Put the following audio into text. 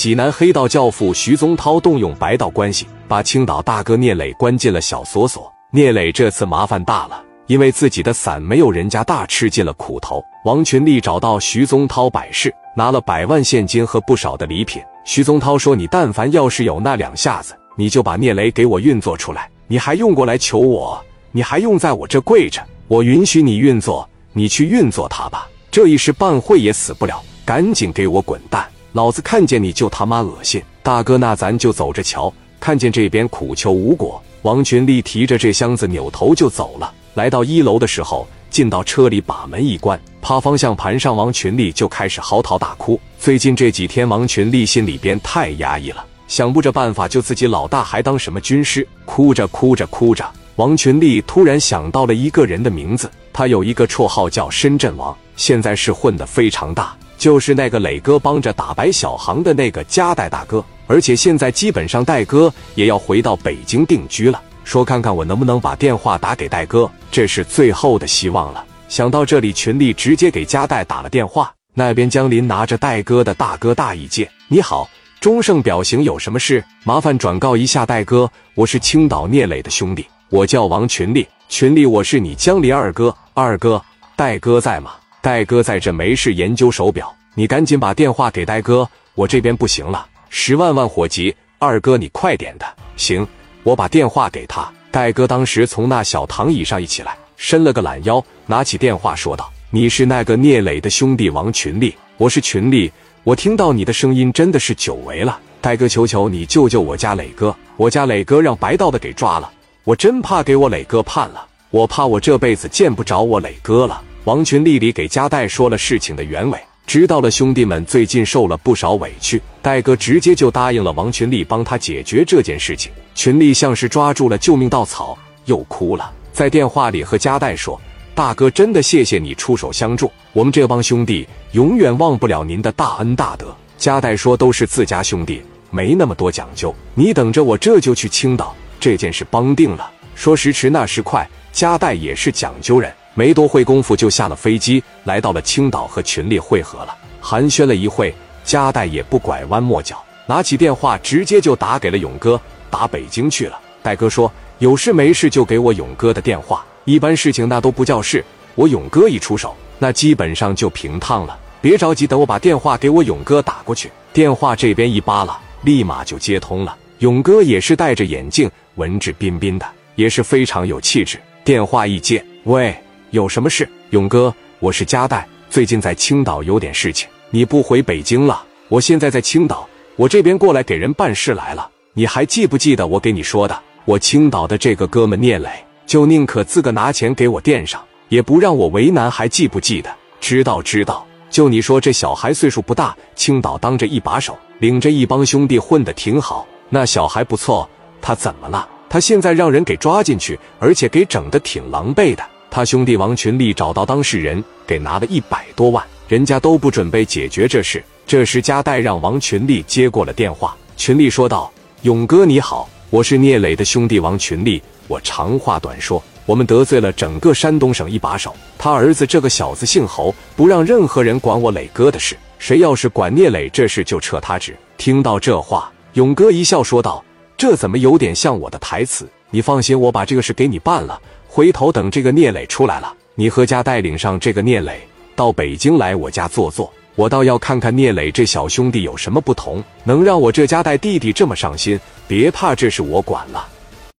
济南黑道教父徐宗涛动用白道关系，把青岛大哥聂磊关进了小锁所。聂磊这次麻烦大了，因为自己的伞没有人家大，吃尽了苦头。王群力找到徐宗涛摆事，拿了百万现金和不少的礼品。徐宗涛说：“你但凡要是有那两下子，你就把聂磊给我运作出来。你还用过来求我？你还用在我这跪着？我允许你运作，你去运作他吧。这一时半会也死不了，赶紧给我滚蛋！”老子看见你就他妈恶心，大哥，那咱就走着瞧。看见这边苦求无果，王群力提着这箱子扭头就走了。来到一楼的时候，进到车里，把门一关，趴方向盘上，王群力就开始嚎啕大哭。最近这几天，王群力心里边太压抑了，想不着办法救自己老大，还当什么军师？哭着哭着哭着，王群力突然想到了一个人的名字，他有一个绰号叫深圳王，现在是混得非常大。就是那个磊哥帮着打白小航的那个加代大哥，而且现在基本上戴哥也要回到北京定居了。说看看我能不能把电话打给戴哥，这是最后的希望了。想到这里，群力直接给加代打了电话。那边江林拿着戴哥的大哥大一接：“你好，钟盛表行有什么事？麻烦转告一下戴哥，我是青岛聂磊的兄弟，我叫王群力。群力，我是你江林二哥。二哥，戴哥在吗？”戴哥在这没事研究手表，你赶紧把电话给戴哥，我这边不行了，十万万火急，二哥你快点的。行，我把电话给他。戴哥当时从那小躺椅上一起来，伸了个懒腰，拿起电话说道：“你是那个聂磊的兄弟王群力，我是群力，我听到你的声音真的是久违了。戴哥，求求你救救我家磊哥，我家磊哥让白道的给抓了，我真怕给我磊哥判了，我怕我这辈子见不着我磊哥了。”王群丽里给加代说了事情的原委，知道了兄弟们最近受了不少委屈，戴哥直接就答应了王群丽帮他解决这件事情。群丽像是抓住了救命稻草，又哭了，在电话里和加代说：“大哥，真的谢谢你出手相助，我们这帮兄弟永远忘不了您的大恩大德。”加代说：“都是自家兄弟，没那么多讲究，你等着，我这就去青岛，这件事帮定了。”说时迟，那时快，加代也是讲究人。没多会功夫，就下了飞机，来到了青岛和群力会合了。寒暄了一会，加代也不拐弯抹角，拿起电话直接就打给了勇哥，打北京去了。戴哥说：“有事没事就给我勇哥的电话，一般事情那都不叫事，我勇哥一出手，那基本上就平趟了。别着急，等我把电话给我勇哥打过去。”电话这边一扒拉，立马就接通了。勇哥也是戴着眼镜，文质彬彬的，也是非常有气质。电话一接，喂。有什么事，勇哥？我是加代，最近在青岛有点事情，你不回北京了？我现在在青岛，我这边过来给人办事来了。你还记不记得我给你说的？我青岛的这个哥们聂磊，就宁可自个拿钱给我垫上，也不让我为难。还记不记得？知道知道。就你说这小孩岁数不大，青岛当着一把手，领着一帮兄弟混得挺好。那小孩不错，他怎么了？他现在让人给抓进去，而且给整得挺狼狈的。他兄弟王群力找到当事人，给拿了一百多万，人家都不准备解决这事。这时，加代让王群力接过了电话。群力说道：“勇哥你好，我是聂磊的兄弟王群力。我长话短说，我们得罪了整个山东省一把手，他儿子这个小子姓侯，不让任何人管我磊哥的事。谁要是管聂磊这事，就撤他职。”听到这话，勇哥一笑说道：“这怎么有点像我的台词？你放心，我把这个事给你办了。”回头等这个聂磊出来了，你和家带领上这个聂磊到北京来我家坐坐，我倒要看看聂磊这小兄弟有什么不同，能让我这家带弟弟这么上心。别怕，这事我管了。